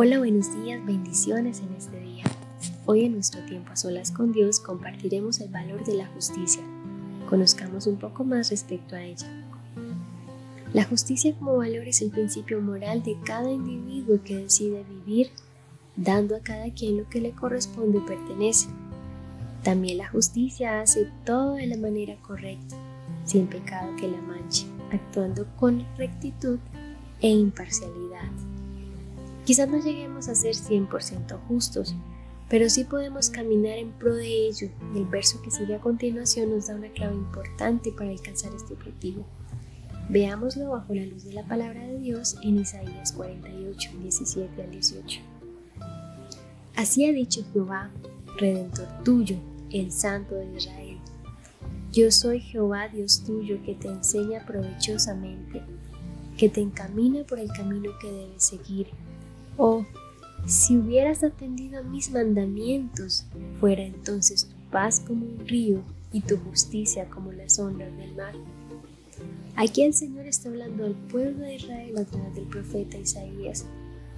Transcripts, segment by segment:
Hola, buenos días, bendiciones en este día. Hoy en nuestro tiempo a solas con Dios compartiremos el valor de la justicia. Conozcamos un poco más respecto a ella. La justicia como valor es el principio moral de cada individuo que decide vivir dando a cada quien lo que le corresponde y pertenece. También la justicia hace todo de la manera correcta, sin pecado que la manche, actuando con rectitud e imparcialidad. Quizás no lleguemos a ser 100% justos, pero sí podemos caminar en pro de ello y el verso que sigue a continuación nos da una clave importante para alcanzar este objetivo. Veámoslo bajo la luz de la palabra de Dios en Isaías 48, 17 al 18. Así ha dicho Jehová, Redentor tuyo, el Santo de Israel. Yo soy Jehová Dios tuyo que te enseña provechosamente, que te encamina por el camino que debes seguir Oh, si hubieras atendido a mis mandamientos, fuera entonces tu paz como un río y tu justicia como las ondas del mar. Aquí el Señor está hablando al pueblo de Israel a través del profeta Isaías,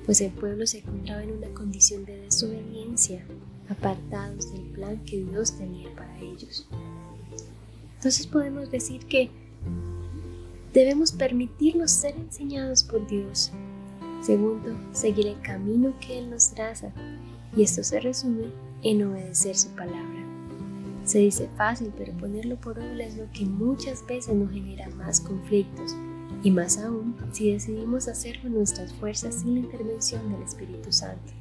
pues el pueblo se encontraba en una condición de desobediencia, apartados del plan que Dios tenía para ellos. Entonces podemos decir que debemos permitirnos ser enseñados por Dios Segundo, seguir el camino que Él nos traza, y esto se resume en obedecer su palabra. Se dice fácil, pero ponerlo por obra es lo que muchas veces nos genera más conflictos, y más aún si decidimos hacerlo con nuestras fuerzas sin la intervención del Espíritu Santo.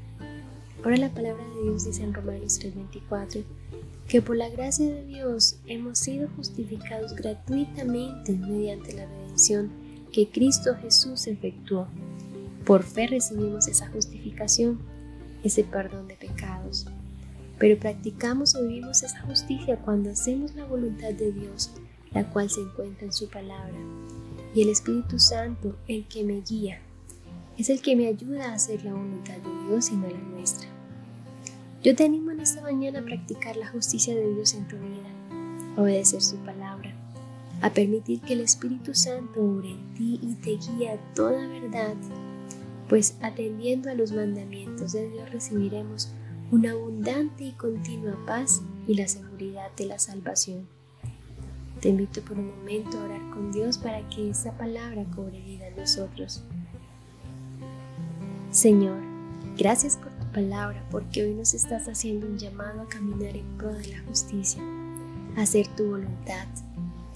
Ahora la palabra de Dios dice en Romanos 3:24 que por la gracia de Dios hemos sido justificados gratuitamente mediante la redención que Cristo Jesús efectuó por fe recibimos esa justificación, ese perdón de pecados. Pero practicamos o vivimos esa justicia cuando hacemos la voluntad de Dios, la cual se encuentra en su palabra. Y el Espíritu Santo, el que me guía, es el que me ayuda a hacer la voluntad de Dios y no la nuestra. Yo te animo en esta mañana a practicar la justicia de Dios en tu vida, a obedecer su palabra, a permitir que el Espíritu Santo obre en ti y te guíe a toda verdad pues atendiendo a los mandamientos de Dios recibiremos una abundante y continua paz y la seguridad de la salvación. Te invito por un momento a orar con Dios para que esa palabra cobre vida en nosotros. Señor, gracias por tu palabra porque hoy nos estás haciendo un llamado a caminar en pro de la justicia, a hacer tu voluntad,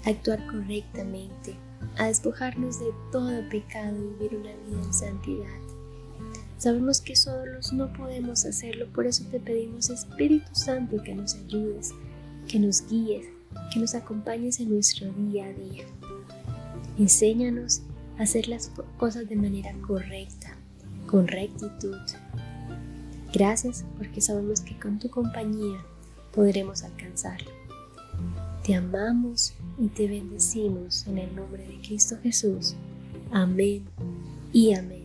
a actuar correctamente, a despojarnos de todo pecado y vivir una vida en santidad. Sabemos que solos no podemos hacerlo, por eso te pedimos Espíritu Santo que nos ayudes, que nos guíes, que nos acompañes en nuestro día a día. Enséñanos a hacer las cosas de manera correcta, con rectitud. Gracias porque sabemos que con tu compañía podremos alcanzarlo. Te amamos y te bendecimos en el nombre de Cristo Jesús. Amén y amén.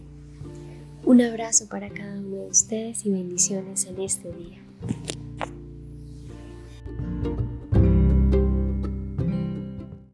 Un abrazo para cada uno de ustedes y bendiciones en este día.